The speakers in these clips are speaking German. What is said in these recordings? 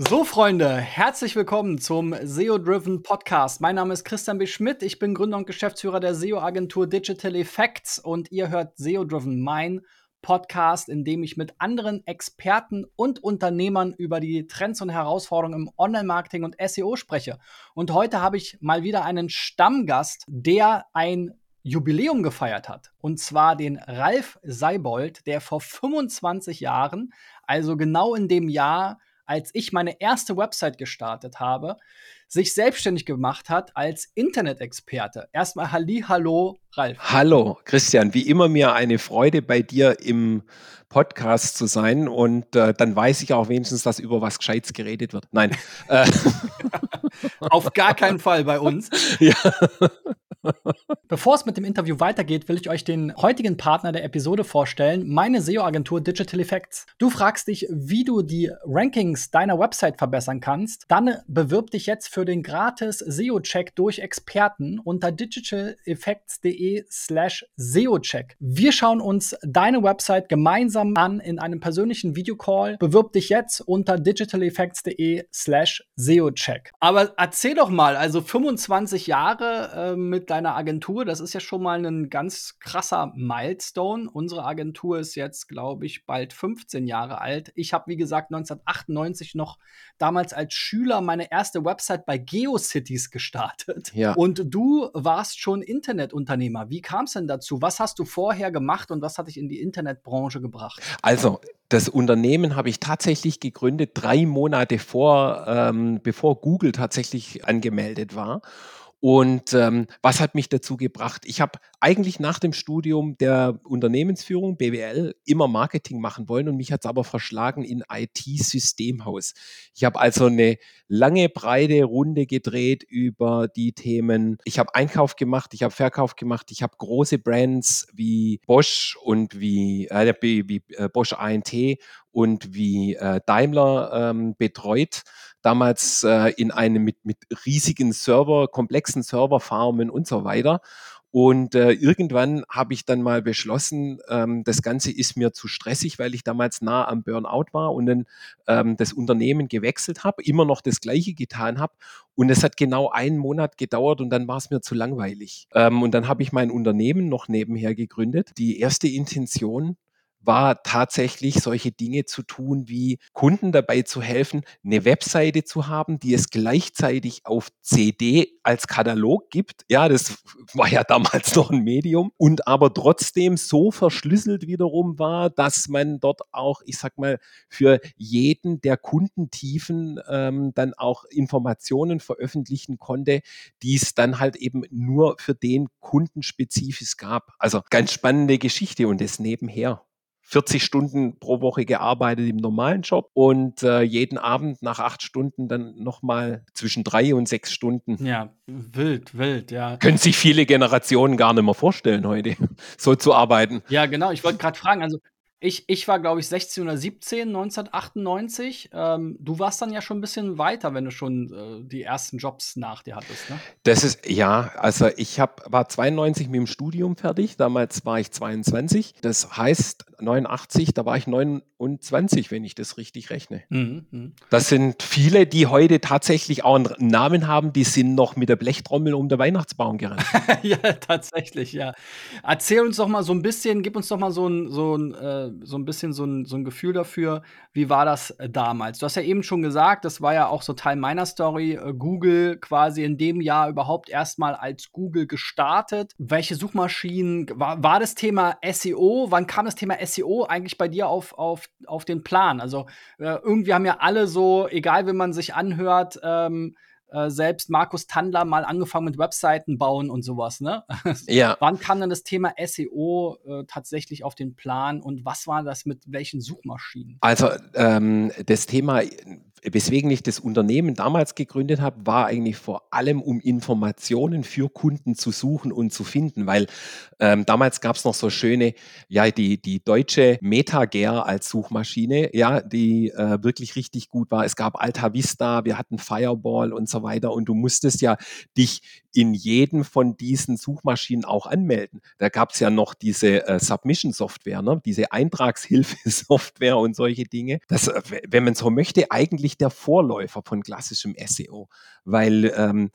So, Freunde, herzlich willkommen zum SEO-Driven Podcast. Mein Name ist Christian B. Schmidt. Ich bin Gründer und Geschäftsführer der SEO-Agentur Digital Effects und ihr hört SEO-Driven, mein Podcast, in dem ich mit anderen Experten und Unternehmern über die Trends und Herausforderungen im Online-Marketing und SEO spreche. Und heute habe ich mal wieder einen Stammgast, der ein Jubiläum gefeiert hat. Und zwar den Ralf Seibold, der vor 25 Jahren, also genau in dem Jahr, als ich meine erste Website gestartet habe, sich selbstständig gemacht hat als Internet-Experte. Erstmal Halli, hallo, Ralf. Hallo, Christian. Wie immer mir eine Freude bei dir im Podcast zu sein und äh, dann weiß ich auch wenigstens, dass über was Gescheites geredet wird. Nein. Äh. Auf gar keinen Fall bei uns. Ja. Bevor es mit dem Interview weitergeht, will ich euch den heutigen Partner der Episode vorstellen, meine SEO-Agentur Digital Effects. Du fragst dich, wie du die Rankings deiner Website verbessern kannst? Dann bewirb dich jetzt für den gratis SEO-Check durch Experten unter digitaleffects.de slash SEO-Check. Wir schauen uns deine Website gemeinsam an in einem persönlichen Videocall. Bewirb dich jetzt unter digitaleffects.de slash SEO-Check. Aber erzähl doch mal, also 25 Jahre äh, mit deiner Agentur, das ist ja schon mal ein ganz krasser Milestone. Unsere Agentur ist jetzt, glaube ich, bald 15 Jahre alt. Ich habe, wie gesagt, 1998 noch damals als Schüler meine erste Website bei GeoCities gestartet. Ja. Und du warst schon Internetunternehmer. Wie kam es denn dazu? Was hast du vorher gemacht und was hat dich in die Internetbranche gebracht? Also, das Unternehmen habe ich tatsächlich gegründet, drei Monate vor, ähm, bevor Google tatsächlich angemeldet war. Und ähm, was hat mich dazu gebracht? Ich habe eigentlich nach dem Studium der Unternehmensführung, BWL, immer Marketing machen wollen und mich hat es aber verschlagen in IT-Systemhaus. Ich habe also eine lange, breite Runde gedreht über die Themen. Ich habe Einkauf gemacht, ich habe Verkauf gemacht, ich habe große Brands wie Bosch und wie, äh, wie, wie äh, Bosch ANT und wie äh, Daimler ähm, betreut damals äh, in einem mit, mit riesigen Server, komplexen Serverfarmen und so weiter. Und äh, irgendwann habe ich dann mal beschlossen, ähm, das Ganze ist mir zu stressig, weil ich damals nah am Burnout war und dann ähm, das Unternehmen gewechselt habe, immer noch das Gleiche getan habe. Und es hat genau einen Monat gedauert und dann war es mir zu langweilig. Ähm, und dann habe ich mein Unternehmen noch nebenher gegründet. Die erste Intention war tatsächlich solche Dinge zu tun, wie Kunden dabei zu helfen, eine Webseite zu haben, die es gleichzeitig auf CD als Katalog gibt. Ja, das war ja damals noch ein Medium und aber trotzdem so verschlüsselt wiederum war, dass man dort auch, ich sag mal, für jeden der Kundentiefen ähm, dann auch Informationen veröffentlichen konnte, die es dann halt eben nur für den Kunden spezifisch gab. Also ganz spannende Geschichte und das nebenher. 40 Stunden pro Woche gearbeitet im normalen Job und äh, jeden Abend nach acht Stunden dann nochmal zwischen drei und sechs Stunden. Ja, wild, wild, ja. Können sich viele Generationen gar nicht mehr vorstellen heute, so zu arbeiten. Ja, genau. Ich wollte gerade fragen, also ich, ich war, glaube ich, 16 oder 17, 1998. Ähm, du warst dann ja schon ein bisschen weiter, wenn du schon äh, die ersten Jobs nach dir hattest, ne? Das ist, ja, also ich hab, war 92 mit dem Studium fertig. Damals war ich 22. Das heißt, 89, da war ich 29, wenn ich das richtig rechne. Mhm, mh. Das sind viele, die heute tatsächlich auch einen Namen haben, die sind noch mit der Blechtrommel um den Weihnachtsbaum gerannt. ja, tatsächlich, ja. Erzähl uns doch mal so ein bisschen, gib uns doch mal so ein, so ein äh, so ein bisschen so ein, so ein Gefühl dafür, wie war das äh, damals? Du hast ja eben schon gesagt, das war ja auch so Teil meiner Story, äh, Google quasi in dem Jahr überhaupt erstmal als Google gestartet. Welche Suchmaschinen, war, war das Thema SEO? Wann kam das Thema SEO eigentlich bei dir auf, auf, auf den Plan? Also äh, irgendwie haben ja alle so, egal wie man sich anhört, ähm, äh, selbst Markus Tandler mal angefangen mit Webseiten bauen und sowas, ne? Ja. Wann kam dann das Thema SEO äh, tatsächlich auf den Plan und was war das mit welchen Suchmaschinen? Also ähm, das Thema weswegen ich das Unternehmen damals gegründet habe, war eigentlich vor allem, um Informationen für Kunden zu suchen und zu finden, weil ähm, damals gab es noch so schöne, ja, die, die deutsche MetaGear als Suchmaschine, ja, die äh, wirklich richtig gut war. Es gab Alta Vista, wir hatten Fireball und so weiter und du musstest ja dich in jedem von diesen Suchmaschinen auch anmelden. Da gab es ja noch diese äh, Submission-Software, ne? diese Eintragshilfe-Software und solche Dinge. Das, äh, wenn man so möchte, eigentlich der Vorläufer von klassischem SEO, weil ähm,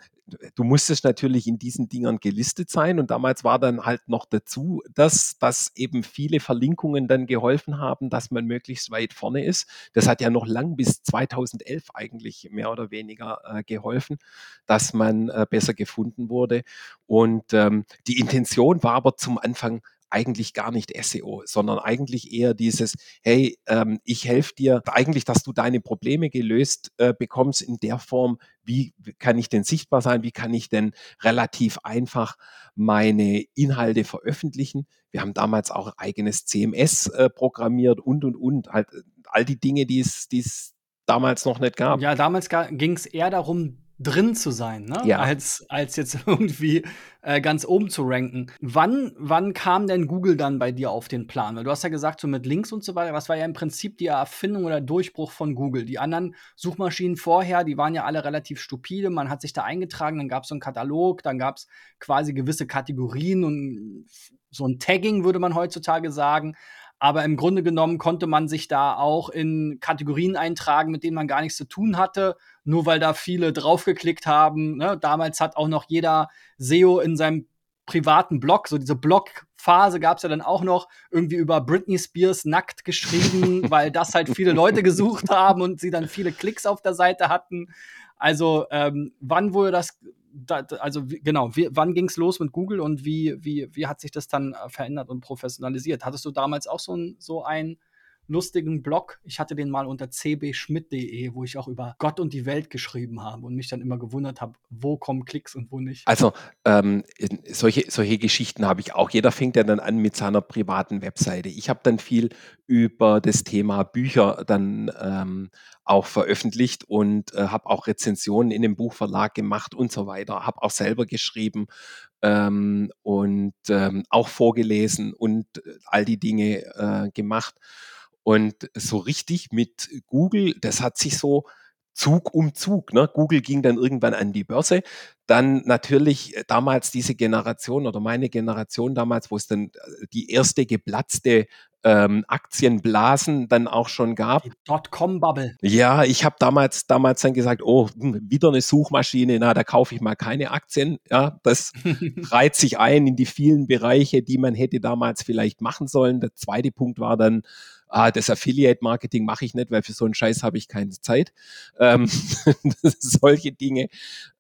du musstest natürlich in diesen Dingern gelistet sein und damals war dann halt noch dazu, dass, dass eben viele Verlinkungen dann geholfen haben, dass man möglichst weit vorne ist. Das hat ja noch lang bis 2011 eigentlich mehr oder weniger äh, geholfen, dass man äh, besser gefunden wurde. Und ähm, die Intention war aber zum Anfang eigentlich gar nicht SEO, sondern eigentlich eher dieses, hey, ähm, ich helfe dir eigentlich, dass du deine Probleme gelöst äh, bekommst in der Form, wie kann ich denn sichtbar sein, wie kann ich denn relativ einfach meine Inhalte veröffentlichen. Wir haben damals auch eigenes CMS äh, programmiert und, und, und, halt äh, all die Dinge, die es damals noch nicht gab. Ja, damals ging es eher darum, drin zu sein, ne? Ja. als, als jetzt irgendwie äh, ganz oben zu ranken. Wann, wann kam denn Google dann bei dir auf den Plan? Weil du hast ja gesagt, so mit Links und so weiter, was war ja im Prinzip die Erfindung oder Durchbruch von Google. Die anderen Suchmaschinen vorher, die waren ja alle relativ stupide. Man hat sich da eingetragen, dann gab es so einen Katalog, dann gab es quasi gewisse Kategorien und so ein Tagging, würde man heutzutage sagen. Aber im Grunde genommen konnte man sich da auch in Kategorien eintragen, mit denen man gar nichts zu tun hatte, nur weil da viele draufgeklickt haben. Ne? Damals hat auch noch jeder SEO in seinem privaten Blog, so diese Blog-Phase gab es ja dann auch noch, irgendwie über Britney Spears nackt geschrieben, weil das halt viele Leute gesucht haben und sie dann viele Klicks auf der Seite hatten. Also ähm, wann wurde das da, also wie, genau, wie, wann ging es los mit Google und wie, wie, wie hat sich das dann äh, verändert und professionalisiert? Hattest du damals auch so ein, so ein lustigen Blog. Ich hatte den mal unter cbschmidt.de, wo ich auch über Gott und die Welt geschrieben habe und mich dann immer gewundert habe, wo kommen Klicks und wo nicht. Also ähm, solche, solche Geschichten habe ich auch. Jeder fängt ja dann an mit seiner privaten Webseite. Ich habe dann viel über das Thema Bücher dann ähm, auch veröffentlicht und äh, habe auch Rezensionen in dem Buchverlag gemacht und so weiter. Habe auch selber geschrieben ähm, und ähm, auch vorgelesen und äh, all die Dinge äh, gemacht. Und so richtig mit Google, das hat sich so Zug um Zug. Ne? Google ging dann irgendwann an die Börse. Dann natürlich äh, damals diese Generation oder meine Generation damals, wo es dann äh, die erste geplatzte ähm, Aktienblasen dann auch schon gab. Die Dotcom-Bubble. Ja, ich habe damals, damals dann gesagt, oh, hm, wieder eine Suchmaschine, na, da kaufe ich mal keine Aktien. Ja, das reiht sich ein in die vielen Bereiche, die man hätte damals vielleicht machen sollen. Der zweite Punkt war dann, ah, das Affiliate-Marketing mache ich nicht, weil für so einen Scheiß habe ich keine Zeit. Ähm, solche Dinge,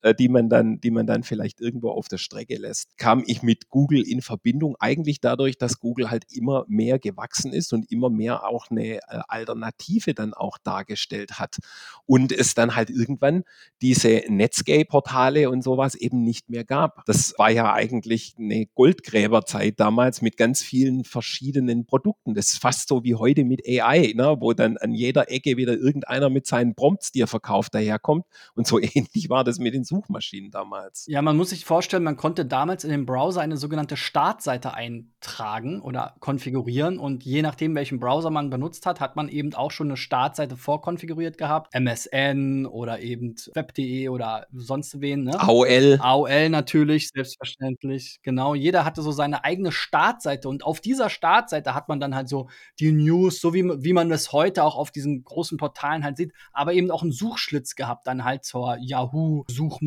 äh, die man dann, die man dann vielleicht irgendwo auf der Strecke lässt, kam ich mit Google in Verbindung. Eigentlich dadurch, dass Google halt immer mehr gewachsen ist und immer mehr auch eine äh, Alternative dann auch dargestellt hat. Und es dann halt irgendwann diese Netscape-Portale und sowas eben nicht mehr gab. Das war ja eigentlich eine Goldgräberzeit damals mit ganz vielen verschiedenen Produkten. Das ist fast so wie heute mit AI, ne, wo dann an jeder Ecke wieder irgendeiner mit seinen Prompts, die er verkauft, daherkommt. Und so ähnlich war das mit den Suchmaschinen damals. Ja, man muss sich vorstellen, man konnte damals in dem Browser eine sogenannte Startseite eintragen oder konfigurieren. Und je nachdem, welchen Browser man benutzt hat, hat man eben auch schon eine Startseite vorkonfiguriert gehabt. MSN oder eben web.de oder sonst wen. Ne? AOL. AOL natürlich, selbstverständlich. Genau, jeder hatte so seine eigene Startseite. Und auf dieser Startseite hat man dann halt so die News News, so wie, wie man es heute auch auf diesen großen Portalen halt sieht, aber eben auch einen Suchschlitz gehabt, dann halt zur Yahoo-Suchmaschine.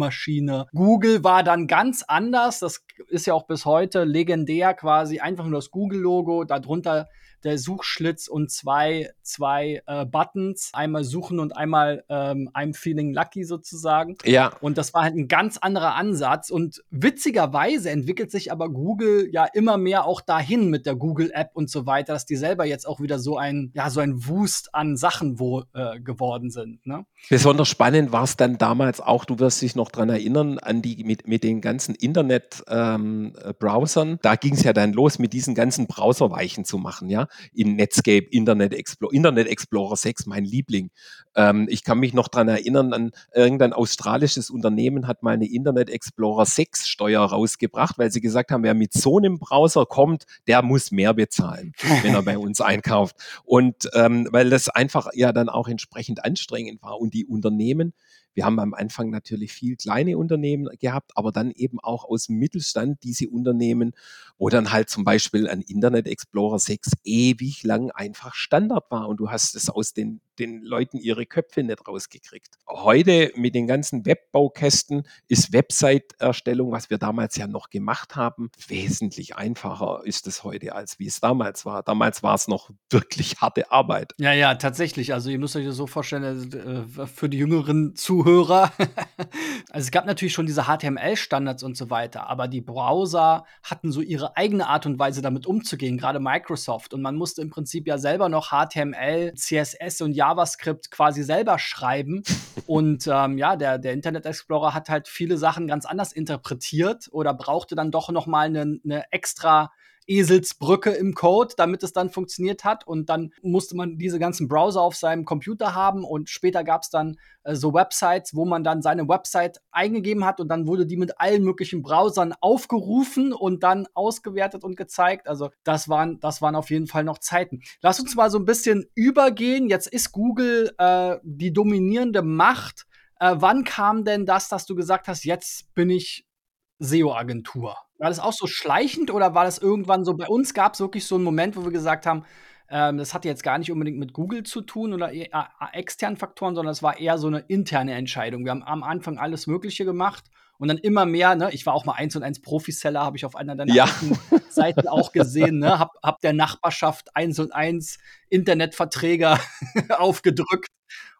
Google war dann ganz anders, das ist ja auch bis heute legendär quasi, einfach nur das Google-Logo, darunter der Suchschlitz und zwei, zwei äh, Buttons, einmal suchen und einmal ähm, I'm feeling lucky sozusagen. Ja. Und das war halt ein ganz anderer Ansatz. Und witzigerweise entwickelt sich aber Google ja immer mehr auch dahin mit der Google App und so weiter, dass die selber jetzt auch wieder so ein, ja, so ein Wust an Sachen wo, äh, geworden sind. Ne? Besonders spannend war es dann damals auch, du wirst dich noch dran erinnern, an die mit, mit den ganzen Internet-Browsern. Ähm, da ging es ja dann los, mit diesen ganzen Browserweichen zu machen, ja in Netscape, Internet Explorer, Internet Explorer 6, mein Liebling. Ähm, ich kann mich noch dran erinnern, an irgendein australisches Unternehmen hat mal eine Internet Explorer 6 Steuer rausgebracht, weil sie gesagt haben, wer mit so einem Browser kommt, der muss mehr bezahlen, wenn er bei uns einkauft. Und ähm, weil das einfach ja dann auch entsprechend anstrengend war. Und die Unternehmen Wir haben am Anfang natürlich viel kleine Unternehmen gehabt, aber dann eben auch aus dem Mittelstand diese Unternehmen, wo dann halt zum Beispiel ein Internet Explorer 6 ewig lang einfach Standard war und du hast es aus den den Leuten ihre Köpfe nicht rausgekriegt. Heute mit den ganzen Webbaukästen ist Website-Erstellung, was wir damals ja noch gemacht haben, wesentlich einfacher ist es heute, als wie es damals war. Damals war es noch wirklich harte Arbeit. Ja, ja, tatsächlich. Also ihr müsst euch das so vorstellen, äh, für die jüngeren Zuhörer. also es gab natürlich schon diese HTML-Standards und so weiter, aber die Browser hatten so ihre eigene Art und Weise, damit umzugehen, gerade Microsoft. Und man musste im Prinzip ja selber noch HTML, CSS und Java JavaScript quasi selber schreiben. Und ähm, ja, der, der Internet Explorer hat halt viele Sachen ganz anders interpretiert oder brauchte dann doch noch mal eine, eine extra Eselsbrücke im Code, damit es dann funktioniert hat. Und dann musste man diese ganzen Browser auf seinem Computer haben. Und später gab es dann äh, so Websites, wo man dann seine Website eingegeben hat und dann wurde die mit allen möglichen Browsern aufgerufen und dann ausgewertet und gezeigt. Also das waren, das waren auf jeden Fall noch Zeiten. Lass uns mal so ein bisschen übergehen. Jetzt ist Google äh, die dominierende Macht. Äh, wann kam denn das, dass du gesagt hast, jetzt bin ich SEO-Agentur? War das auch so schleichend oder war das irgendwann so? Bei uns gab es wirklich so einen Moment, wo wir gesagt haben, ähm, das hatte jetzt gar nicht unbedingt mit Google zu tun oder e externen Faktoren, sondern es war eher so eine interne Entscheidung. Wir haben am Anfang alles Mögliche gemacht und dann immer mehr, ne, ich war auch mal eins und eins Profiseller, habe ich auf einer deiner ja. Seiten auch gesehen, ne, hab, hab der Nachbarschaft eins und eins Internetverträger aufgedrückt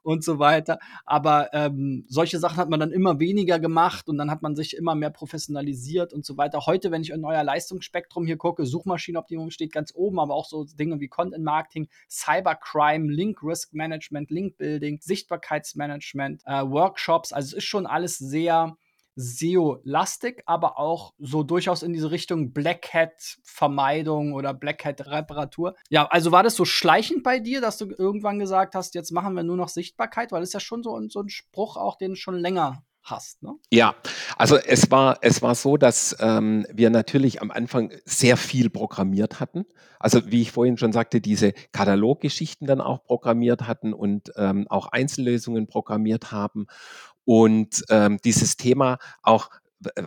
und so weiter. Aber ähm, solche Sachen hat man dann immer weniger gemacht und dann hat man sich immer mehr professionalisiert und so weiter. Heute, wenn ich ein neuer Leistungsspektrum hier gucke, Suchmaschinenoptimierung steht ganz oben, aber auch so Dinge wie Content Marketing, Cybercrime, Link Risk Management, Link Building, Sichtbarkeitsmanagement, äh, Workshops. Also es ist schon alles sehr SEO-lastig, aber auch so durchaus in diese Richtung Black Hat-Vermeidung oder Black Hat-Reparatur. Ja, also war das so schleichend bei dir, dass du irgendwann gesagt hast, jetzt machen wir nur noch Sichtbarkeit, weil das ist ja schon so, so ein Spruch auch, den schon länger hast, ne? Ja, also es war, es war so, dass ähm, wir natürlich am Anfang sehr viel programmiert hatten. Also wie ich vorhin schon sagte, diese Kataloggeschichten dann auch programmiert hatten und ähm, auch Einzellösungen programmiert haben. Und ähm, dieses Thema auch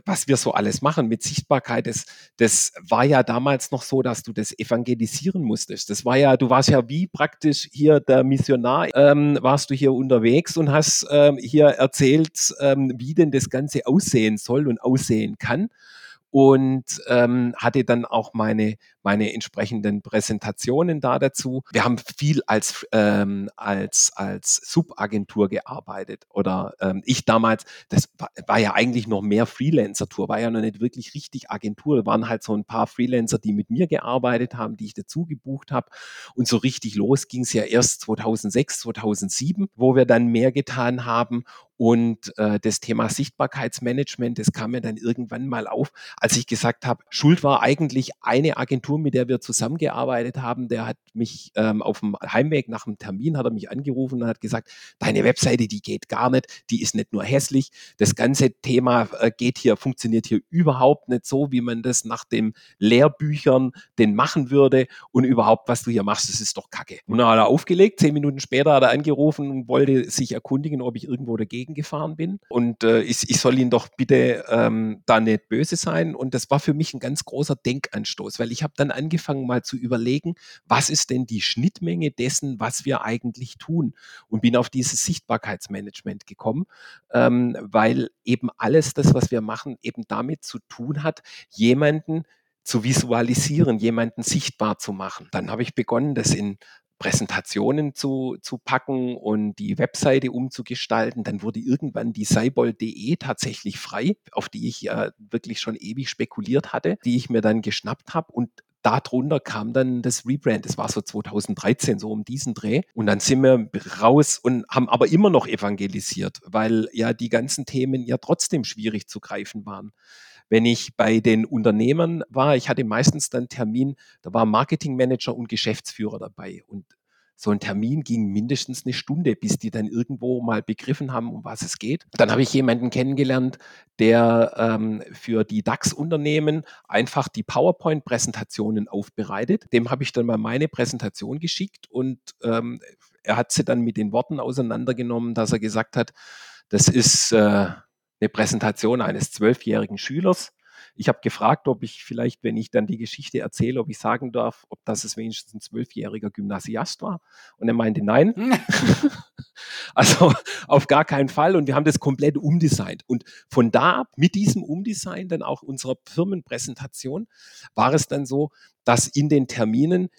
was wir so alles machen mit Sichtbarkeit, das, das war ja damals noch so, dass du das evangelisieren musstest. Das war ja, du warst ja wie praktisch hier der Missionar, ähm, warst du hier unterwegs und hast ähm, hier erzählt, ähm, wie denn das Ganze aussehen soll und aussehen kann und ähm, hatte dann auch meine, meine entsprechenden Präsentationen da dazu. Wir haben viel als, ähm, als, als Subagentur gearbeitet oder ähm, ich damals, das war, war ja eigentlich noch mehr Freelancer-Tour, war ja noch nicht wirklich richtig Agentur, da waren halt so ein paar Freelancer, die mit mir gearbeitet haben, die ich dazu gebucht habe und so richtig los ging es ja erst 2006, 2007, wo wir dann mehr getan haben. Und äh, das Thema Sichtbarkeitsmanagement, das kam mir dann irgendwann mal auf, als ich gesagt habe, Schuld war eigentlich eine Agentur, mit der wir zusammengearbeitet haben. Der hat mich ähm, auf dem Heimweg nach dem Termin, hat er mich angerufen und hat gesagt, deine Webseite, die geht gar nicht, die ist nicht nur hässlich, das ganze Thema äh, geht hier, funktioniert hier überhaupt nicht so, wie man das nach den Lehrbüchern denn machen würde und überhaupt, was du hier machst, das ist doch Kacke. Und dann hat er aufgelegt, zehn Minuten später hat er angerufen und wollte sich erkundigen, ob ich irgendwo dagegen dagegen gefahren bin. Und äh, ich, ich soll ihn doch bitte ähm, da nicht böse sein. Und das war für mich ein ganz großer Denkanstoß, weil ich habe dann angefangen mal zu überlegen, was ist denn die Schnittmenge dessen, was wir eigentlich tun? Und bin auf dieses Sichtbarkeitsmanagement gekommen, ähm, weil eben alles das, was wir machen, eben damit zu tun hat, jemanden zu visualisieren, jemanden sichtbar zu machen. Dann habe ich begonnen, das in Präsentationen zu, zu packen und die Webseite umzugestalten. Dann wurde irgendwann die Cybold.de tatsächlich frei, auf die ich ja wirklich schon ewig spekuliert hatte, die ich mir dann geschnappt habe und darunter kam dann das Rebrand. Das war so 2013, so um diesen Dreh. Und dann sind wir raus und haben aber immer noch evangelisiert, weil ja die ganzen Themen ja trotzdem schwierig zu greifen waren wenn ich bei den Unternehmern war, ich hatte meistens dann Termin, da war Marketingmanager und Geschäftsführer dabei. Und so ein Termin ging mindestens eine Stunde, bis die dann irgendwo mal begriffen haben, um was es geht. Dann habe ich jemanden kennengelernt, der ähm, für die DAX-Unternehmen einfach die PowerPoint-Präsentationen aufbereitet. Dem habe ich dann mal meine Präsentation geschickt und ähm, er hat sie dann mit den Worten auseinandergenommen, dass er gesagt hat, Das ist äh, eine Präsentation eines zwölfjährigen Schülers. Ich habe gefragt, ob ich vielleicht, wenn ich dann die Geschichte erzähle, ob ich sagen darf, ob das es wenigstens ein zwölfjähriger Gymnasiast war. Und er meinte nein. also auf gar keinen Fall. Und wir haben das komplett umdesignt. Und von da ab, mit diesem Umdesign dann auch unserer Firmenpräsentation, war es dann so, dass in den Terminen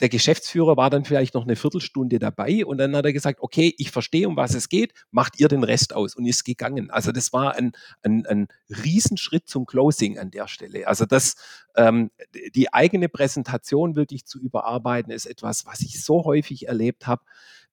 der Geschäftsführer war dann vielleicht noch eine Viertelstunde dabei und dann hat er gesagt, okay, ich verstehe, um was es geht, macht ihr den Rest aus und ist gegangen. Also das war ein, ein, ein Riesenschritt zum Closing an der Stelle. Also das, ähm, die eigene Präsentation wirklich zu überarbeiten, ist etwas, was ich so häufig erlebt habe,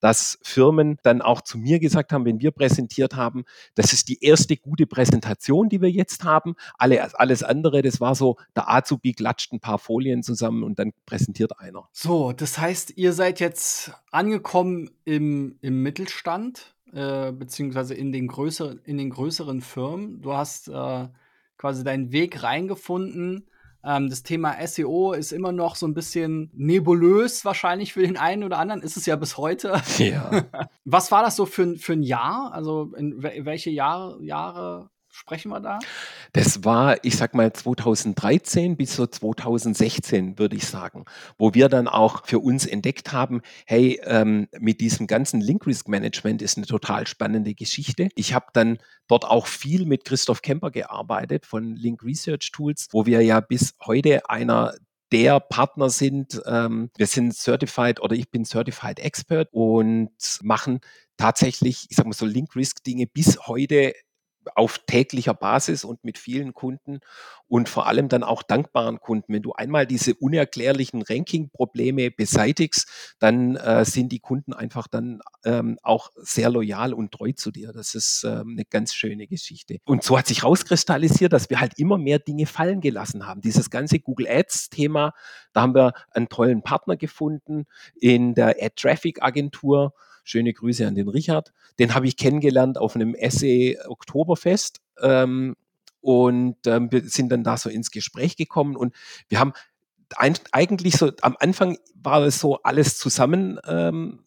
dass Firmen dann auch zu mir gesagt haben, wenn wir präsentiert haben, das ist die erste gute Präsentation, die wir jetzt haben. Alle, alles andere, das war so, der Azubi klatscht ein paar Folien zusammen und dann präsentiert einer. So, das heißt, ihr seid jetzt angekommen im, im Mittelstand, äh, beziehungsweise in den, größeren, in den größeren Firmen. Du hast äh, quasi deinen Weg reingefunden ähm, das Thema SEO ist immer noch so ein bisschen nebulös wahrscheinlich für den einen oder anderen. Ist es ja bis heute. Ja. Was war das so für, für ein Jahr? Also in welche Jahr, Jahre sprechen wir da? Das war, ich sag mal, 2013 bis so 2016, würde ich sagen, wo wir dann auch für uns entdeckt haben, hey, ähm, mit diesem ganzen Link Risk Management ist eine total spannende Geschichte. Ich habe dann dort auch viel mit Christoph Kemper gearbeitet von Link Research Tools, wo wir ja bis heute einer der Partner sind. Ähm, wir sind Certified oder ich bin Certified Expert und machen tatsächlich, ich sag mal so Link Risk Dinge bis heute auf täglicher Basis und mit vielen Kunden und vor allem dann auch dankbaren Kunden. Wenn du einmal diese unerklärlichen Ranking-Probleme beseitigst, dann äh, sind die Kunden einfach dann ähm, auch sehr loyal und treu zu dir. Das ist ähm, eine ganz schöne Geschichte. Und so hat sich rauskristallisiert, dass wir halt immer mehr Dinge fallen gelassen haben. Dieses ganze Google Ads-Thema, da haben wir einen tollen Partner gefunden in der Ad Traffic Agentur Schöne Grüße an den Richard. Den habe ich kennengelernt auf einem Essay Oktoberfest. Ähm, und ähm, wir sind dann da so ins Gespräch gekommen und wir haben ein, eigentlich so, am Anfang war es so alles zusammen ähm,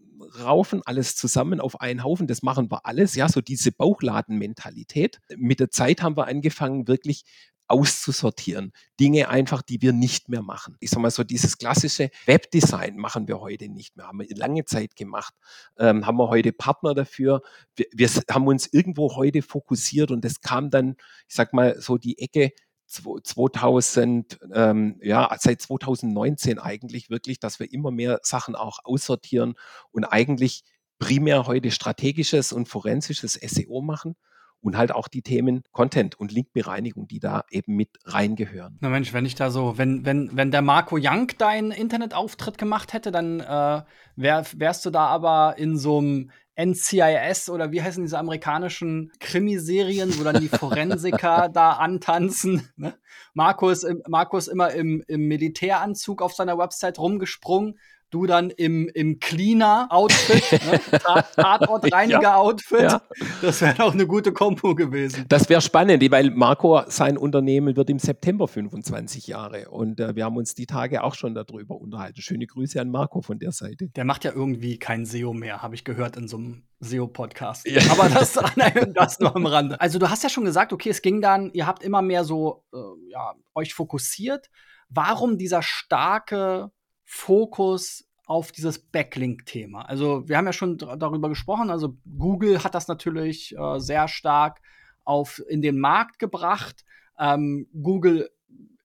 raufen, alles zusammen auf einen Haufen, das machen wir alles, ja, so diese Bauchladenmentalität. Mit der Zeit haben wir angefangen, wirklich auszusortieren. Dinge einfach, die wir nicht mehr machen. Ich sag mal so, dieses klassische Webdesign machen wir heute nicht mehr. Haben wir lange Zeit gemacht. Ähm, haben wir heute Partner dafür. Wir, wir haben uns irgendwo heute fokussiert und das kam dann, ich sag mal, so die Ecke 2000, ähm, ja, seit 2019 eigentlich wirklich, dass wir immer mehr Sachen auch aussortieren und eigentlich primär heute strategisches und forensisches SEO machen und halt auch die Themen Content und Linkbereinigung, die da eben mit reingehören. Na Mensch, wenn ich da so, wenn, wenn, wenn der Marco Young deinen Internetauftritt gemacht hätte, dann äh, wär, wärst du da aber in so einem NCIS oder wie heißen diese amerikanischen Krimiserien, wo dann die Forensiker da antanzen. Ne? Marco, ist, Marco ist immer im, im Militäranzug auf seiner Website rumgesprungen, du dann im, im Cleaner-Outfit, ne? Tatortreiniger-Outfit. Ja, ja. Das wäre doch eine gute Kompo gewesen. Das wäre spannend, weil Marco, sein Unternehmen wird im September 25 Jahre und äh, wir haben uns die Tage auch schon darüber unterhalten. Schöne Grüße an Marco von der Seite. Der macht ja irgendwie kein SEO mehr, habe ich gehört in so einem SEO-Podcast. Ja. Aber das, das nur am Rande. Also du hast ja schon gesagt, okay, es ging dann, ihr habt immer mehr so äh, ja, euch fokussiert. Warum dieser starke Fokus auf dieses Backlink-Thema. Also wir haben ja schon darüber gesprochen, also Google hat das natürlich äh, sehr stark auf in den Markt gebracht. Ähm, Google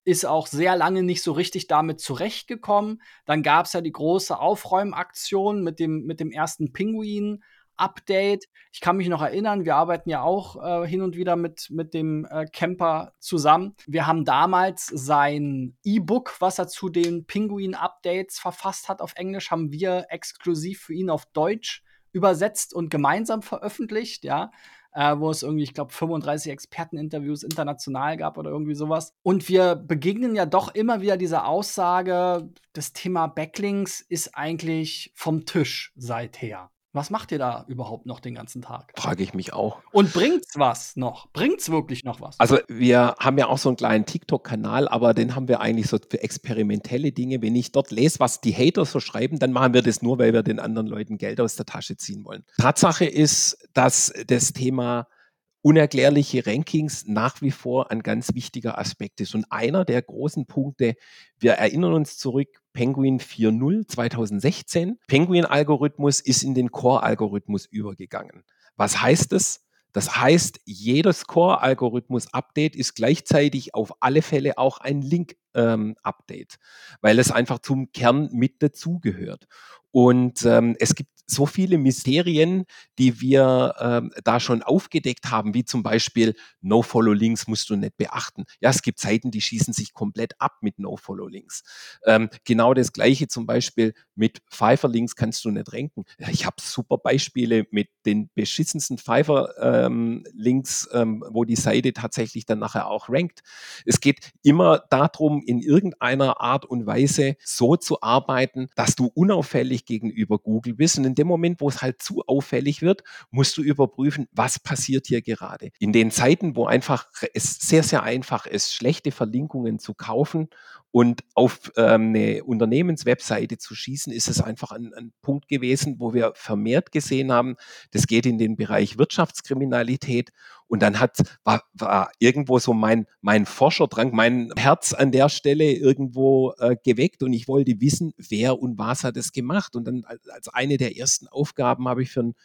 ist auch sehr lange nicht so richtig damit zurechtgekommen. Dann gab es ja die große Aufräumaktion mit dem, mit dem ersten Pinguin. Update. Ich kann mich noch erinnern, wir arbeiten ja auch äh, hin und wieder mit, mit dem äh, Camper zusammen. Wir haben damals sein E-Book, was er zu den Pinguin-Updates verfasst hat auf Englisch, haben wir exklusiv für ihn auf Deutsch übersetzt und gemeinsam veröffentlicht, ja. Äh, wo es irgendwie, ich glaube, 35 Experteninterviews international gab oder irgendwie sowas. Und wir begegnen ja doch immer wieder dieser Aussage, das Thema Backlinks ist eigentlich vom Tisch seither. Was macht ihr da überhaupt noch den ganzen Tag? Frage ich mich auch. Und bringt's was noch? Bringt's wirklich noch was? Also wir haben ja auch so einen kleinen TikTok-Kanal, aber den haben wir eigentlich so für experimentelle Dinge. Wenn ich dort lese, was die Hater so schreiben, dann machen wir das nur, weil wir den anderen Leuten Geld aus der Tasche ziehen wollen. Tatsache ist, dass das Thema unerklärliche Rankings nach wie vor ein ganz wichtiger Aspekt ist. Und einer der großen Punkte, wir erinnern uns zurück, Penguin 4.0 2016. Penguin-Algorithmus ist in den Core-Algorithmus übergegangen. Was heißt es? Das heißt, jedes Core-Algorithmus-Update ist gleichzeitig auf alle Fälle auch ein Link-Update, ähm, weil es einfach zum Kern mit dazugehört. Und ähm, es gibt so viele Mysterien, die wir ähm, da schon aufgedeckt haben, wie zum Beispiel No-Follow-Links musst du nicht beachten. Ja, es gibt Seiten, die schießen sich komplett ab mit No-Follow-Links. Ähm, genau das gleiche zum Beispiel mit Pfeiffer-Links kannst du nicht ranken. Ich habe super Beispiele mit den beschissensten Pfeiffer-Links, ähm, wo die Seite tatsächlich dann nachher auch rankt. Es geht immer darum, in irgendeiner Art und Weise so zu arbeiten, dass du unauffällig gegenüber Google bist und dem Moment, wo es halt zu auffällig wird, musst du überprüfen, was passiert hier gerade. In den Zeiten, wo einfach es sehr, sehr einfach ist, schlechte Verlinkungen zu kaufen und auf ähm, eine Unternehmenswebseite zu schießen, ist es einfach ein, ein, Punkt gewesen, wo wir vermehrt gesehen haben, das geht in den Bereich Wirtschaftskriminalität. Und dann hat, war, war irgendwo so mein, mein Forscherdrang, mein Herz an der Stelle irgendwo äh, geweckt und ich wollte wissen, wer und was hat es gemacht. Und dann als eine der ersten Aufgaben habe ich für einen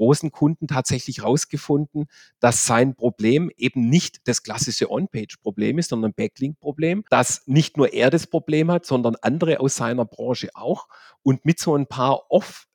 großen Kunden tatsächlich herausgefunden, dass sein Problem eben nicht das klassische On-Page-Problem ist, sondern ein Backlink-Problem, dass nicht nur er das Problem hat, sondern andere aus seiner Branche auch. Und mit so ein paar Off-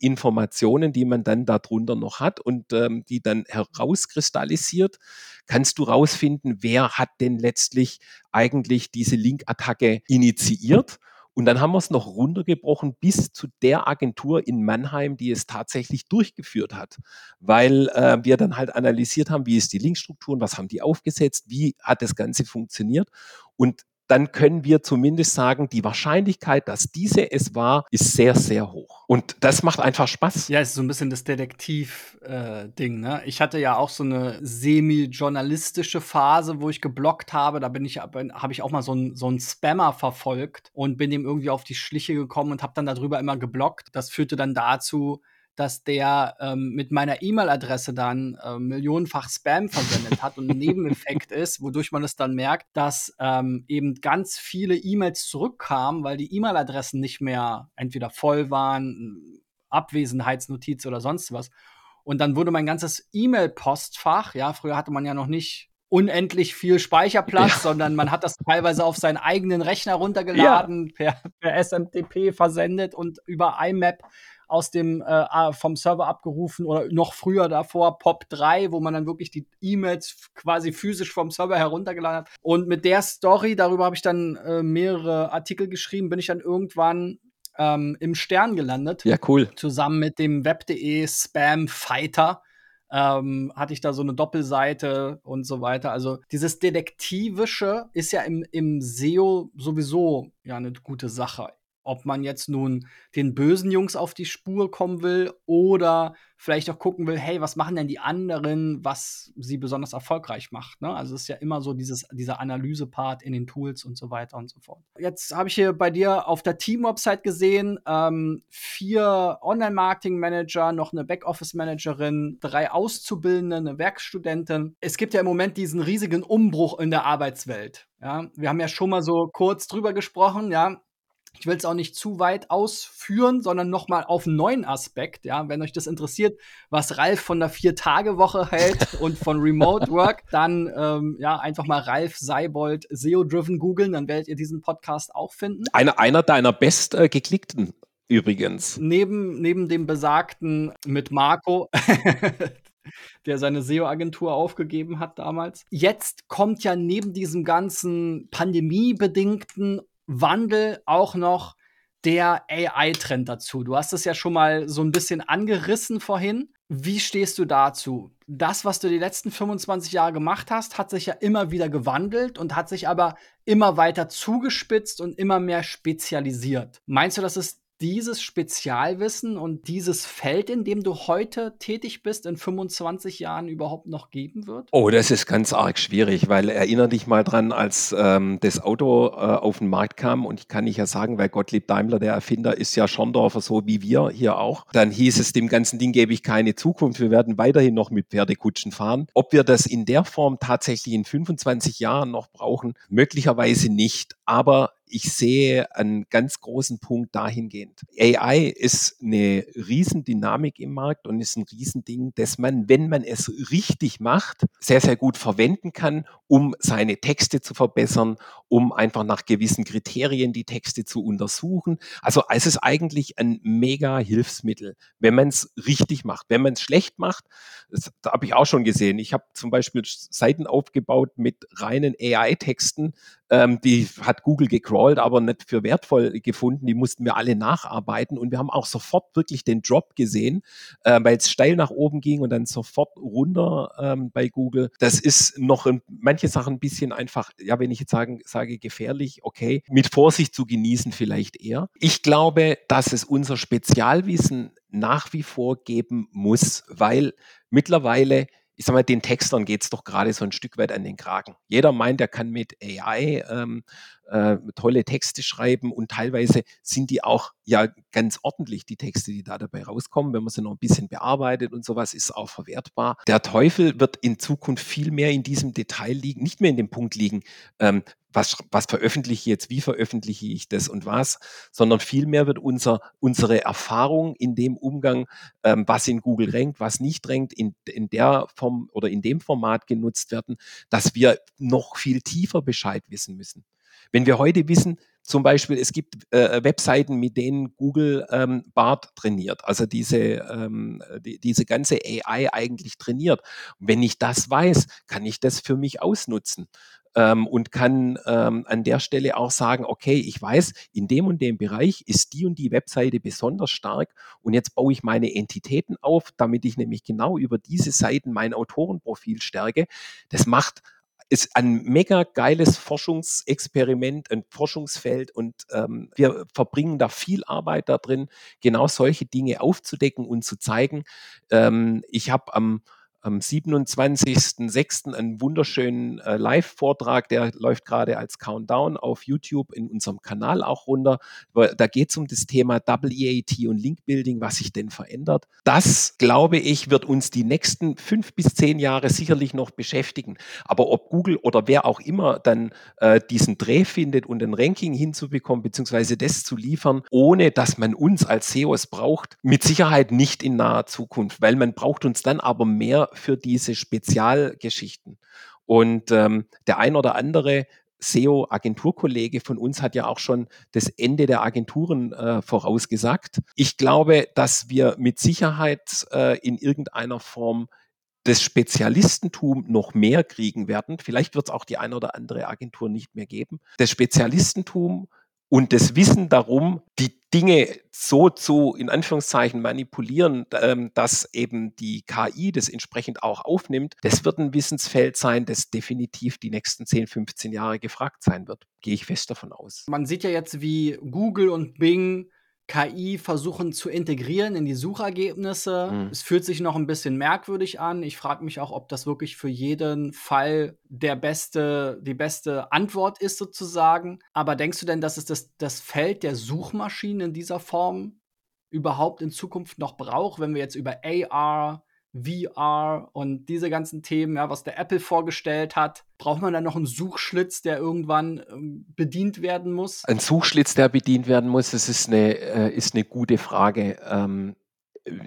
Informationen, die man dann darunter noch hat und ähm, die dann herauskristallisiert, kannst du rausfinden, wer hat denn letztlich eigentlich diese Link-Attacke initiiert und dann haben wir es noch runtergebrochen bis zu der Agentur in Mannheim, die es tatsächlich durchgeführt hat, weil äh, wir dann halt analysiert haben, wie ist die Linkstruktur und was haben die aufgesetzt, wie hat das Ganze funktioniert. Und dann können wir zumindest sagen, die Wahrscheinlichkeit, dass diese es war, ist sehr, sehr hoch. Und das macht einfach Spaß. Ja, es ist so ein bisschen das Detektiv-Ding. Äh, ne? Ich hatte ja auch so eine semi-journalistische Phase, wo ich geblockt habe. Da bin ich, habe ich auch mal so einen so Spammer verfolgt und bin ihm irgendwie auf die Schliche gekommen und habe dann darüber immer geblockt. Das führte dann dazu, dass der ähm, mit meiner E-Mail-Adresse dann äh, millionenfach Spam versendet hat und ein Nebeneffekt ist, wodurch man es dann merkt, dass ähm, eben ganz viele E-Mails zurückkamen, weil die E-Mail-Adressen nicht mehr entweder voll waren, Abwesenheitsnotiz oder sonst was. Und dann wurde mein ganzes E-Mail-Postfach, ja, früher hatte man ja noch nicht unendlich viel Speicherplatz, ja. sondern man hat das teilweise auf seinen eigenen Rechner runtergeladen, ja. per, per SMTP versendet und über IMAP aus dem äh, vom Server abgerufen oder noch früher davor Pop 3, wo man dann wirklich die E-Mails quasi physisch vom Server heruntergeladen hat. Und mit der Story, darüber habe ich dann äh, mehrere Artikel geschrieben, bin ich dann irgendwann ähm, im Stern gelandet. Ja, cool. Zusammen mit dem Web.de Spam Fighter. Ähm, hatte ich da so eine Doppelseite und so weiter. Also dieses Detektivische ist ja im, im SEO sowieso ja eine gute Sache ob man jetzt nun den bösen Jungs auf die Spur kommen will oder vielleicht auch gucken will, hey, was machen denn die anderen, was sie besonders erfolgreich macht. Ne? Also es ist ja immer so dieses, dieser Analyse-Part in den Tools und so weiter und so fort. Jetzt habe ich hier bei dir auf der Team-Website gesehen, ähm, vier Online-Marketing-Manager, noch eine Backoffice-Managerin, drei Auszubildende, eine Werkstudentin. Es gibt ja im Moment diesen riesigen Umbruch in der Arbeitswelt. Ja, wir haben ja schon mal so kurz drüber gesprochen, ja, ich will es auch nicht zu weit ausführen, sondern noch mal auf einen neuen Aspekt. Ja, wenn euch das interessiert, was Ralf von der Vier-Tage-Woche hält und von Remote Work, dann ähm, ja einfach mal Ralf Seibold SEO-Driven googeln, dann werdet ihr diesen Podcast auch finden. Einer, einer deiner best äh, geklickten übrigens. Neben, neben dem besagten mit Marco. der seine SEO-Agentur aufgegeben hat damals. Jetzt kommt ja neben diesem ganzen pandemiebedingten Wandel auch noch der AI-Trend dazu. Du hast es ja schon mal so ein bisschen angerissen vorhin. Wie stehst du dazu? Das, was du die letzten 25 Jahre gemacht hast, hat sich ja immer wieder gewandelt und hat sich aber immer weiter zugespitzt und immer mehr spezialisiert. Meinst du, dass es dieses Spezialwissen und dieses Feld, in dem du heute tätig bist, in 25 Jahren überhaupt noch geben wird? Oh, das ist ganz arg schwierig, weil erinnere dich mal dran, als ähm, das Auto äh, auf den Markt kam und ich kann nicht ja sagen, weil Gottlieb Daimler, der Erfinder, ist ja Schorndorfer so wie wir hier auch. Dann hieß es, dem ganzen Ding gebe ich keine Zukunft. Wir werden weiterhin noch mit Pferdekutschen fahren. Ob wir das in der Form tatsächlich in 25 Jahren noch brauchen, möglicherweise nicht. Aber ich sehe einen ganz großen Punkt dahingehend. AI ist eine Riesendynamik im Markt und ist ein Riesending, das man, wenn man es richtig macht, sehr, sehr gut verwenden kann, um seine Texte zu verbessern, um einfach nach gewissen Kriterien die Texte zu untersuchen. Also es ist eigentlich ein mega Hilfsmittel, wenn man es richtig macht. Wenn man es schlecht macht, das, da habe ich auch schon gesehen. Ich habe zum Beispiel Seiten aufgebaut mit reinen AI-Texten, ähm, die hat Google gecrawlt, aber nicht für wertvoll gefunden. Die mussten wir alle nacharbeiten und wir haben auch sofort wirklich den Drop gesehen, äh, weil es steil nach oben ging und dann sofort runter ähm, bei Google. Das ist noch in manche Sachen ein bisschen einfach, ja, wenn ich jetzt sagen, sage gefährlich, okay, mit Vorsicht zu genießen vielleicht eher. Ich glaube, dass es unser Spezialwissen nach wie vor geben muss, weil mittlerweile ich sag mal, den Textern geht es doch gerade so ein Stück weit an den Kragen. Jeder meint, er kann mit AI ähm, äh, tolle Texte schreiben und teilweise sind die auch ja ganz ordentlich, die Texte, die da dabei rauskommen. Wenn man sie noch ein bisschen bearbeitet und sowas, ist auch verwertbar. Der Teufel wird in Zukunft viel mehr in diesem Detail liegen, nicht mehr in dem Punkt liegen, ähm, was, was veröffentliche ich jetzt, wie veröffentliche ich das und was, sondern vielmehr wird unser, unsere Erfahrung in dem Umgang, ähm, was in Google rankt, was nicht rankt, in, in der Form oder in dem Format genutzt werden, dass wir noch viel tiefer Bescheid wissen müssen. Wenn wir heute wissen, zum Beispiel, es gibt äh, Webseiten, mit denen Google ähm, BART trainiert, also diese, ähm, die, diese ganze AI eigentlich trainiert. Und wenn ich das weiß, kann ich das für mich ausnutzen ähm, und kann ähm, an der Stelle auch sagen, okay, ich weiß, in dem und dem Bereich ist die und die Webseite besonders stark und jetzt baue ich meine Entitäten auf, damit ich nämlich genau über diese Seiten mein Autorenprofil stärke. Das macht ist ein mega geiles Forschungsexperiment, ein Forschungsfeld und ähm, wir verbringen da viel Arbeit da drin, genau solche Dinge aufzudecken und zu zeigen. Ähm, ich habe am am 27.06. einen wunderschönen äh, Live-Vortrag, der läuft gerade als Countdown auf YouTube in unserem Kanal auch runter. Da geht es um das Thema Double EAT und Link Building, was sich denn verändert. Das, glaube ich, wird uns die nächsten fünf bis zehn Jahre sicherlich noch beschäftigen. Aber ob Google oder wer auch immer dann äh, diesen Dreh findet und ein Ranking hinzubekommen, beziehungsweise das zu liefern, ohne dass man uns als SEOs braucht, mit Sicherheit nicht in naher Zukunft, weil man braucht uns dann aber mehr für diese Spezialgeschichten. Und ähm, der ein oder andere SEO-Agenturkollege von uns hat ja auch schon das Ende der Agenturen äh, vorausgesagt. Ich glaube, dass wir mit Sicherheit äh, in irgendeiner Form das Spezialistentum noch mehr kriegen werden. Vielleicht wird es auch die eine oder andere Agentur nicht mehr geben. Das Spezialistentum und das Wissen darum, die Dinge so zu, in Anführungszeichen, manipulieren, ähm, dass eben die KI das entsprechend auch aufnimmt, das wird ein Wissensfeld sein, das definitiv die nächsten 10, 15 Jahre gefragt sein wird. Gehe ich fest davon aus. Man sieht ja jetzt, wie Google und Bing KI versuchen zu integrieren in die Suchergebnisse. Mhm. Es fühlt sich noch ein bisschen merkwürdig an. Ich frage mich auch, ob das wirklich für jeden Fall der beste, die beste Antwort ist, sozusagen. Aber denkst du denn, dass es das, das Feld der Suchmaschinen in dieser Form überhaupt in Zukunft noch braucht, wenn wir jetzt über AR, VR und diese ganzen Themen, ja, was der Apple vorgestellt hat. Braucht man dann noch einen Suchschlitz, der irgendwann ähm, bedient werden muss? Ein Suchschlitz, der bedient werden muss, das ist eine, äh, ist eine gute Frage. Ähm,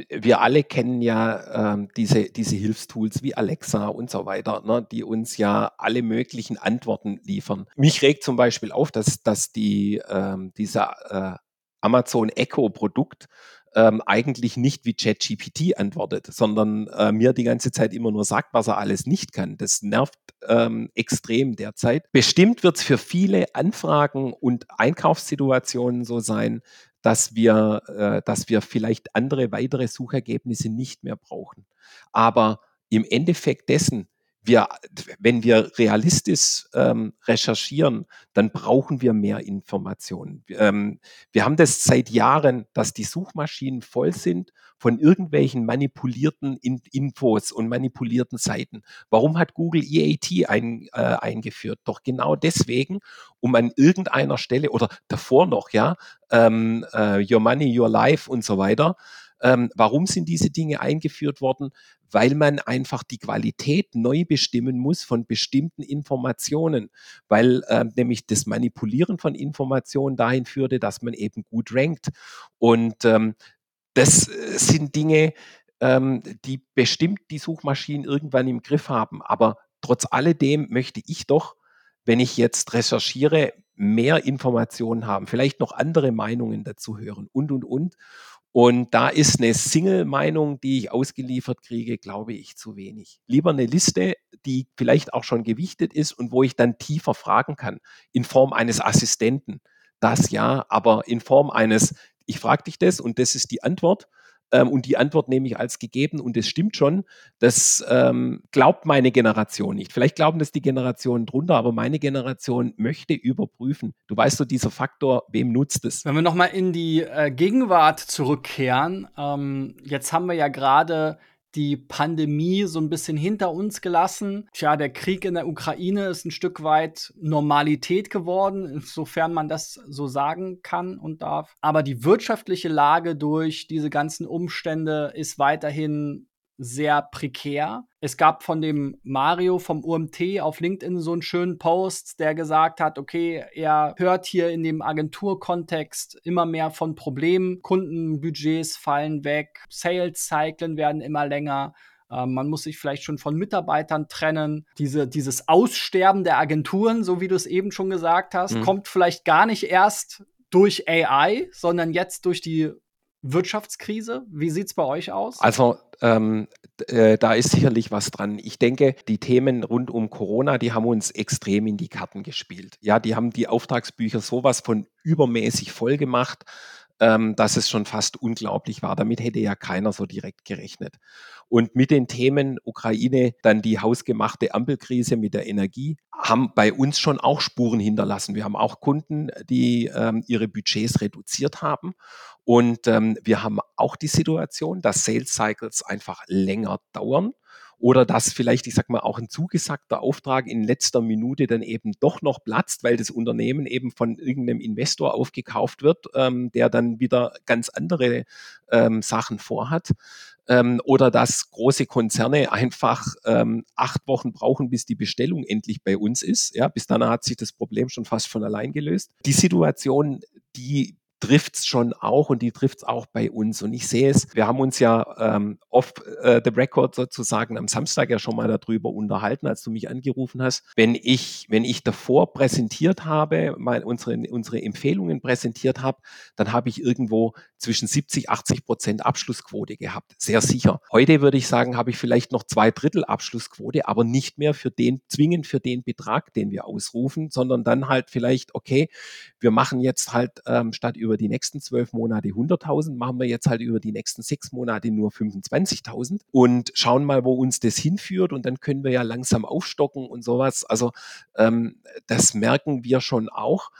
wir alle kennen ja ähm, diese, diese Hilfstools wie Alexa und so weiter, ne, die uns ja alle möglichen Antworten liefern. Mich regt zum Beispiel auf, dass, dass die, ähm, dieser äh, Amazon Echo Produkt ähm, eigentlich nicht wie ChatGPT antwortet, sondern äh, mir die ganze Zeit immer nur sagt, was er alles nicht kann. Das nervt ähm, extrem derzeit. Bestimmt wird es für viele Anfragen und Einkaufssituationen so sein, dass wir, äh, dass wir vielleicht andere weitere Suchergebnisse nicht mehr brauchen. Aber im Endeffekt dessen, wir, wenn wir realistisch ähm, recherchieren, dann brauchen wir mehr Informationen. Ähm, wir haben das seit Jahren, dass die Suchmaschinen voll sind von irgendwelchen manipulierten In Infos und manipulierten Seiten. Warum hat Google EAT ein, äh, eingeführt? Doch genau deswegen, um an irgendeiner Stelle oder davor noch, ja, ähm, äh, Your Money, Your Life und so weiter, ähm, warum sind diese Dinge eingeführt worden? Weil man einfach die Qualität neu bestimmen muss von bestimmten Informationen, weil äh, nämlich das Manipulieren von Informationen dahin führte, dass man eben gut rankt. Und ähm, das äh, sind Dinge, ähm, die bestimmt die Suchmaschinen irgendwann im Griff haben. Aber trotz alledem möchte ich doch, wenn ich jetzt recherchiere, mehr Informationen haben, vielleicht noch andere Meinungen dazu hören und, und, und. Und da ist eine Single-Meinung, die ich ausgeliefert kriege, glaube ich, zu wenig. Lieber eine Liste, die vielleicht auch schon gewichtet ist und wo ich dann tiefer fragen kann, in Form eines Assistenten. Das ja, aber in Form eines, ich frage dich das und das ist die Antwort ähm, und die Antwort nehme ich als gegeben und es stimmt schon. Das ähm, glaubt meine Generation nicht. Vielleicht glauben das die Generationen drunter, aber meine Generation möchte überprüfen. Du weißt so, dieser Faktor, wem nutzt es? Wenn wir nochmal in die äh, Gegenwart zurückkehren, ähm, jetzt haben wir ja gerade die Pandemie so ein bisschen hinter uns gelassen. Tja, der Krieg in der Ukraine ist ein Stück weit Normalität geworden, insofern man das so sagen kann und darf. Aber die wirtschaftliche Lage durch diese ganzen Umstände ist weiterhin sehr prekär. Es gab von dem Mario vom UMT auf LinkedIn so einen schönen Post, der gesagt hat, okay, er hört hier in dem Agenturkontext immer mehr von Problemen, Kundenbudgets fallen weg, Sales-Zyklen werden immer länger. Ähm, man muss sich vielleicht schon von Mitarbeitern trennen. Diese, dieses Aussterben der Agenturen, so wie du es eben schon gesagt hast, mhm. kommt vielleicht gar nicht erst durch AI, sondern jetzt durch die Wirtschaftskrise. Wie sieht es bei euch aus? Also ähm, äh, da ist sicherlich was dran. Ich denke, die Themen rund um Corona, die haben uns extrem in die Karten gespielt. Ja, die haben die Auftragsbücher sowas von übermäßig voll gemacht ähm, dass es schon fast unglaublich war. Damit hätte ja keiner so direkt gerechnet. Und mit den Themen Ukraine, dann die hausgemachte Ampelkrise mit der Energie, haben bei uns schon auch Spuren hinterlassen. Wir haben auch Kunden, die ähm, ihre Budgets reduziert haben. Und ähm, wir haben auch die Situation, dass Sales Cycles einfach länger dauern oder dass vielleicht, ich sag mal, auch ein zugesagter Auftrag in letzter Minute dann eben doch noch platzt, weil das Unternehmen eben von irgendeinem Investor aufgekauft wird, ähm, der dann wieder ganz andere ähm, Sachen vorhat. Ähm, oder dass große Konzerne einfach ähm, acht Wochen brauchen, bis die Bestellung endlich bei uns ist. Ja, bis dann hat sich das Problem schon fast von allein gelöst. Die Situation, die trifft's schon auch und die trifft's auch bei uns. Und ich sehe es, wir haben uns ja ähm, off äh, the record sozusagen am Samstag ja schon mal darüber unterhalten, als du mich angerufen hast. Wenn ich, wenn ich davor präsentiert habe, mal unsere, unsere Empfehlungen präsentiert habe, dann habe ich irgendwo zwischen 70, 80 Prozent Abschlussquote gehabt. Sehr sicher. Heute würde ich sagen, habe ich vielleicht noch zwei Drittel Abschlussquote, aber nicht mehr für den, zwingend für den Betrag, den wir ausrufen, sondern dann halt vielleicht, okay, wir machen jetzt halt ähm, statt über über die nächsten zwölf Monate 100.000, machen wir jetzt halt über die nächsten sechs Monate nur 25.000 und schauen mal, wo uns das hinführt und dann können wir ja langsam aufstocken und sowas. Also ähm, das merken wir schon auch.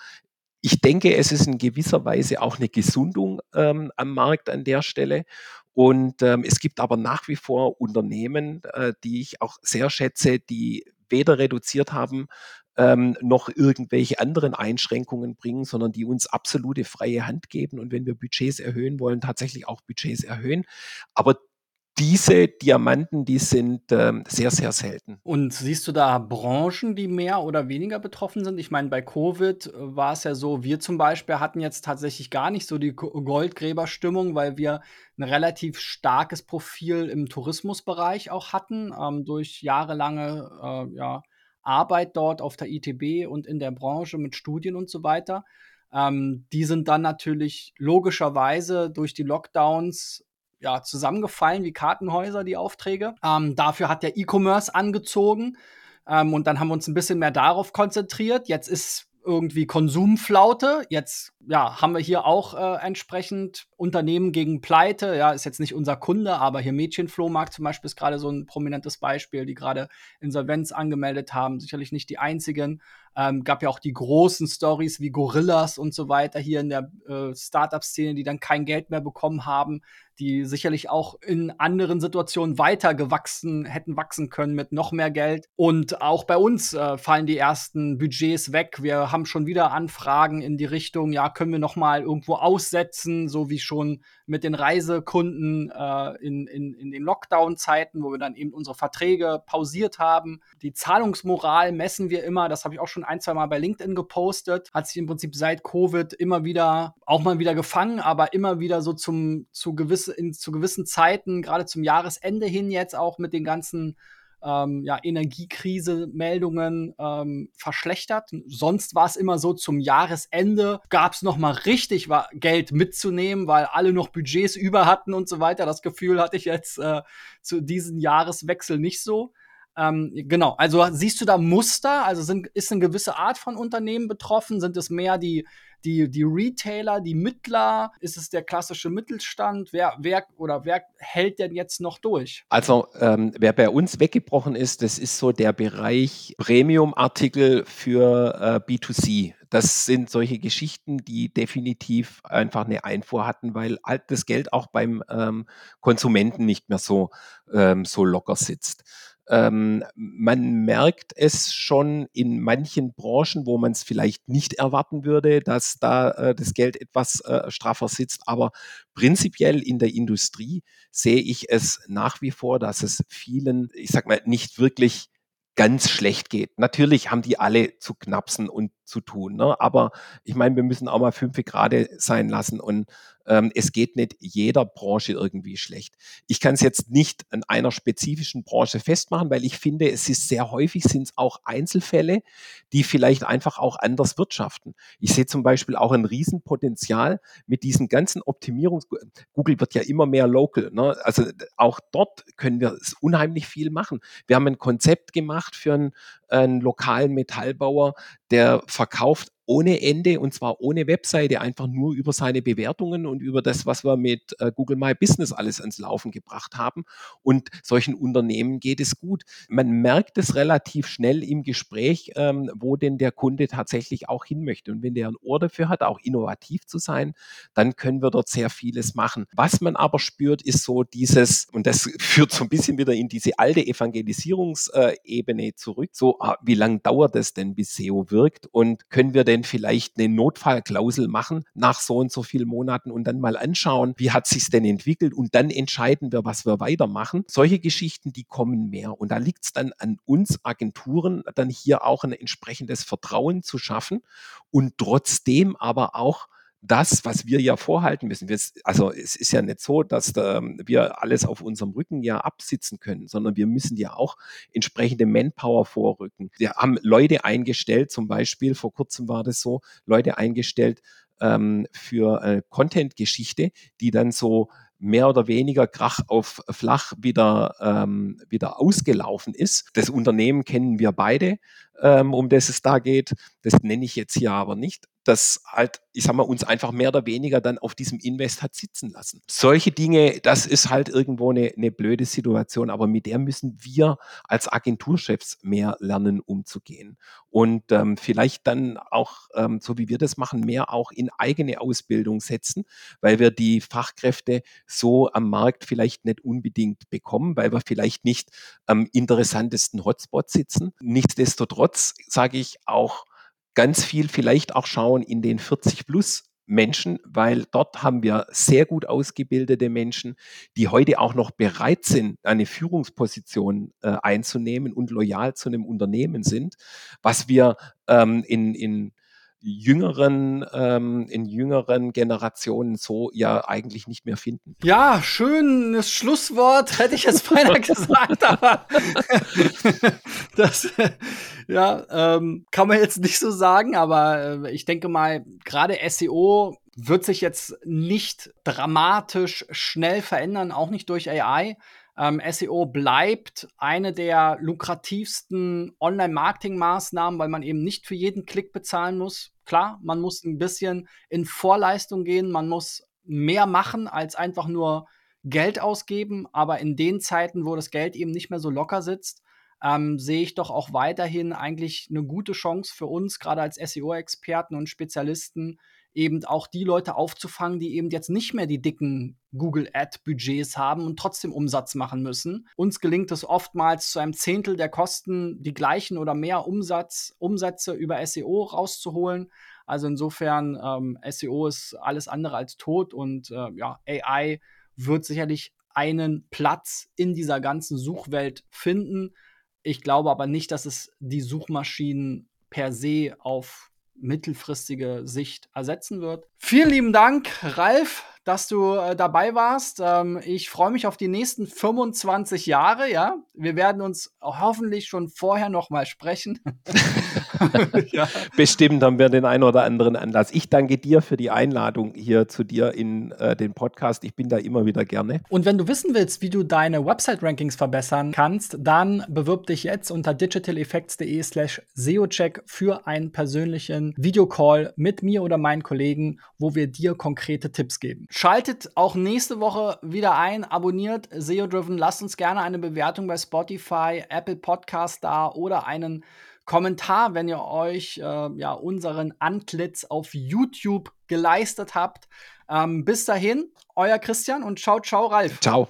Ich denke, es ist in gewisser Weise auch eine Gesundung ähm, am Markt an der Stelle. Und ähm, es gibt aber nach wie vor Unternehmen, äh, die ich auch sehr schätze, die weder reduziert haben ähm, noch irgendwelche anderen Einschränkungen bringen, sondern die uns absolute freie Hand geben und wenn wir Budgets erhöhen wollen, tatsächlich auch Budgets erhöhen. Aber diese Diamanten, die sind ähm, sehr, sehr selten. Und siehst du da Branchen, die mehr oder weniger betroffen sind? Ich meine, bei Covid äh, war es ja so, wir zum Beispiel hatten jetzt tatsächlich gar nicht so die Goldgräberstimmung, weil wir ein relativ starkes Profil im Tourismusbereich auch hatten, ähm, durch jahrelange äh, ja, Arbeit dort auf der ITB und in der Branche mit Studien und so weiter. Ähm, die sind dann natürlich logischerweise durch die Lockdowns ja, zusammengefallen wie Kartenhäuser, die Aufträge. Ähm, dafür hat der E-Commerce angezogen. Ähm, und dann haben wir uns ein bisschen mehr darauf konzentriert. Jetzt ist irgendwie Konsumflaute. Jetzt ja, haben wir hier auch äh, entsprechend Unternehmen gegen Pleite. Ja, ist jetzt nicht unser Kunde, aber hier Mädchenflohmarkt zum Beispiel ist gerade so ein prominentes Beispiel, die gerade Insolvenz angemeldet haben. Sicherlich nicht die einzigen. Ähm, gab ja auch die großen Stories wie Gorillas und so weiter hier in der äh, Startup-Szene, die dann kein Geld mehr bekommen haben, die sicherlich auch in anderen Situationen weiter gewachsen hätten wachsen können mit noch mehr Geld. Und auch bei uns äh, fallen die ersten Budgets weg. Wir haben schon wieder Anfragen in die Richtung, ja, können wir noch mal irgendwo aussetzen, so wie schon mit den Reisekunden äh, in, in, in den Lockdown-Zeiten, wo wir dann eben unsere Verträge pausiert haben. Die Zahlungsmoral messen wir immer, das habe ich auch schon ein, zwei Mal bei LinkedIn gepostet, hat sich im Prinzip seit Covid immer wieder, auch mal wieder gefangen, aber immer wieder so zum, zu, gewisse, in, zu gewissen Zeiten, gerade zum Jahresende hin jetzt auch mit den ganzen ähm, ja, Energiekrise-Meldungen ähm, verschlechtert. Sonst war es immer so, zum Jahresende gab es noch mal richtig Geld mitzunehmen, weil alle noch Budgets über hatten und so weiter. Das Gefühl hatte ich jetzt äh, zu diesem Jahreswechsel nicht so. Ähm, genau, also siehst du da Muster? Also sind, ist eine gewisse Art von Unternehmen betroffen? Sind es mehr die die, die Retailer, die Mittler? Ist es der klassische Mittelstand? Wer, wer oder wer hält denn jetzt noch durch? Also, ähm, wer bei uns weggebrochen ist, das ist so der Bereich Premium-Artikel für äh, B2C. Das sind solche Geschichten, die definitiv einfach eine Einfuhr hatten, weil halt das Geld auch beim ähm, Konsumenten nicht mehr so, ähm, so locker sitzt. Ähm, man merkt es schon in manchen Branchen, wo man es vielleicht nicht erwarten würde, dass da äh, das Geld etwas äh, straffer sitzt. Aber prinzipiell in der Industrie sehe ich es nach wie vor, dass es vielen, ich sag mal, nicht wirklich ganz schlecht geht. Natürlich haben die alle zu knapsen und zu tun, ne? aber ich meine, wir müssen auch mal fünf Grad sein lassen und ähm, es geht nicht jeder Branche irgendwie schlecht. Ich kann es jetzt nicht an einer spezifischen Branche festmachen, weil ich finde, es ist sehr häufig sind es auch Einzelfälle, die vielleicht einfach auch anders wirtschaften. Ich sehe zum Beispiel auch ein Riesenpotenzial mit diesen ganzen Optimierungs... Google wird ja immer mehr local. Ne? Also auch dort können wir unheimlich viel machen. Wir haben ein Konzept gemacht für einen, einen lokalen Metallbauer, der verkauft ohne Ende und zwar ohne Webseite, einfach nur über seine Bewertungen und über das, was wir mit äh, Google My Business alles ans Laufen gebracht haben. Und solchen Unternehmen geht es gut. Man merkt es relativ schnell im Gespräch, ähm, wo denn der Kunde tatsächlich auch hin möchte. Und wenn der ein Ohr dafür hat, auch innovativ zu sein, dann können wir dort sehr vieles machen. Was man aber spürt, ist so dieses, und das führt so ein bisschen wieder in diese alte Evangelisierungsebene zurück, so ah, wie lange dauert es denn, bis SEO wirkt und können wir denn denn vielleicht eine Notfallklausel machen nach so und so vielen Monaten und dann mal anschauen, wie hat sich denn entwickelt und dann entscheiden wir, was wir weitermachen. Solche Geschichten, die kommen mehr und da liegt es dann an uns Agenturen, dann hier auch ein entsprechendes Vertrauen zu schaffen und trotzdem aber auch das, was wir ja vorhalten müssen. Wir, also es ist ja nicht so, dass da wir alles auf unserem Rücken ja absitzen können, sondern wir müssen ja auch entsprechende Manpower vorrücken. Wir haben Leute eingestellt, zum Beispiel, vor kurzem war das so, Leute eingestellt ähm, für äh, Content-Geschichte, die dann so mehr oder weniger Krach auf Flach wieder, ähm, wieder ausgelaufen ist. Das Unternehmen kennen wir beide, ähm, um das es da geht. Das nenne ich jetzt hier aber nicht das halt, ich sag mal, uns einfach mehr oder weniger dann auf diesem Invest hat sitzen lassen. Solche Dinge, das ist halt irgendwo eine, eine blöde Situation, aber mit der müssen wir als Agenturchefs mehr lernen, umzugehen. Und ähm, vielleicht dann auch, ähm, so wie wir das machen, mehr auch in eigene Ausbildung setzen, weil wir die Fachkräfte so am Markt vielleicht nicht unbedingt bekommen, weil wir vielleicht nicht am interessantesten Hotspot sitzen. Nichtsdestotrotz sage ich auch, ganz viel vielleicht auch schauen in den 40 plus Menschen, weil dort haben wir sehr gut ausgebildete Menschen, die heute auch noch bereit sind, eine Führungsposition äh, einzunehmen und loyal zu einem Unternehmen sind, was wir ähm, in, in jüngeren, ähm, in jüngeren Generationen so ja eigentlich nicht mehr finden. Ja, schönes Schlusswort, hätte ich jetzt beinahe gesagt, aber das ja, ähm, kann man jetzt nicht so sagen, aber äh, ich denke mal, gerade SEO wird sich jetzt nicht dramatisch schnell verändern, auch nicht durch AI. Ähm, SEO bleibt eine der lukrativsten Online-Marketing-Maßnahmen, weil man eben nicht für jeden Klick bezahlen muss. Klar, man muss ein bisschen in Vorleistung gehen, man muss mehr machen als einfach nur Geld ausgeben, aber in den Zeiten, wo das Geld eben nicht mehr so locker sitzt, ähm, sehe ich doch auch weiterhin eigentlich eine gute Chance für uns, gerade als SEO-Experten und Spezialisten, eben auch die Leute aufzufangen, die eben jetzt nicht mehr die dicken Google Ad-Budgets haben und trotzdem Umsatz machen müssen. Uns gelingt es oftmals zu einem Zehntel der Kosten die gleichen oder mehr Umsatz, Umsätze über SEO rauszuholen. Also insofern, ähm, SEO ist alles andere als tot und äh, ja, AI wird sicherlich einen Platz in dieser ganzen Suchwelt finden. Ich glaube aber nicht, dass es die Suchmaschinen per se auf mittelfristige Sicht ersetzen wird. Vielen lieben Dank, Ralf, dass du äh, dabei warst. Ähm, ich freue mich auf die nächsten 25 Jahre, ja. Wir werden uns hoffentlich schon vorher noch mal sprechen. ja. Bestimmt haben wir den einen oder anderen Anlass. Ich danke dir für die Einladung hier zu dir in äh, den Podcast. Ich bin da immer wieder gerne. Und wenn du wissen willst, wie du deine Website-Rankings verbessern kannst, dann bewirb dich jetzt unter digitaleffects.de slash SEOcheck für einen persönlichen Videocall mit mir oder meinen Kollegen, wo wir dir konkrete Tipps geben. Schaltet auch nächste Woche wieder ein, abonniert SEO Driven, lasst uns gerne eine Bewertung bei Spotify, Apple Podcast da oder einen Kommentar, wenn ihr euch äh, ja unseren Antlitz auf YouTube geleistet habt. Ähm, bis dahin, euer Christian und ciao, ciao, Ralf. Ciao.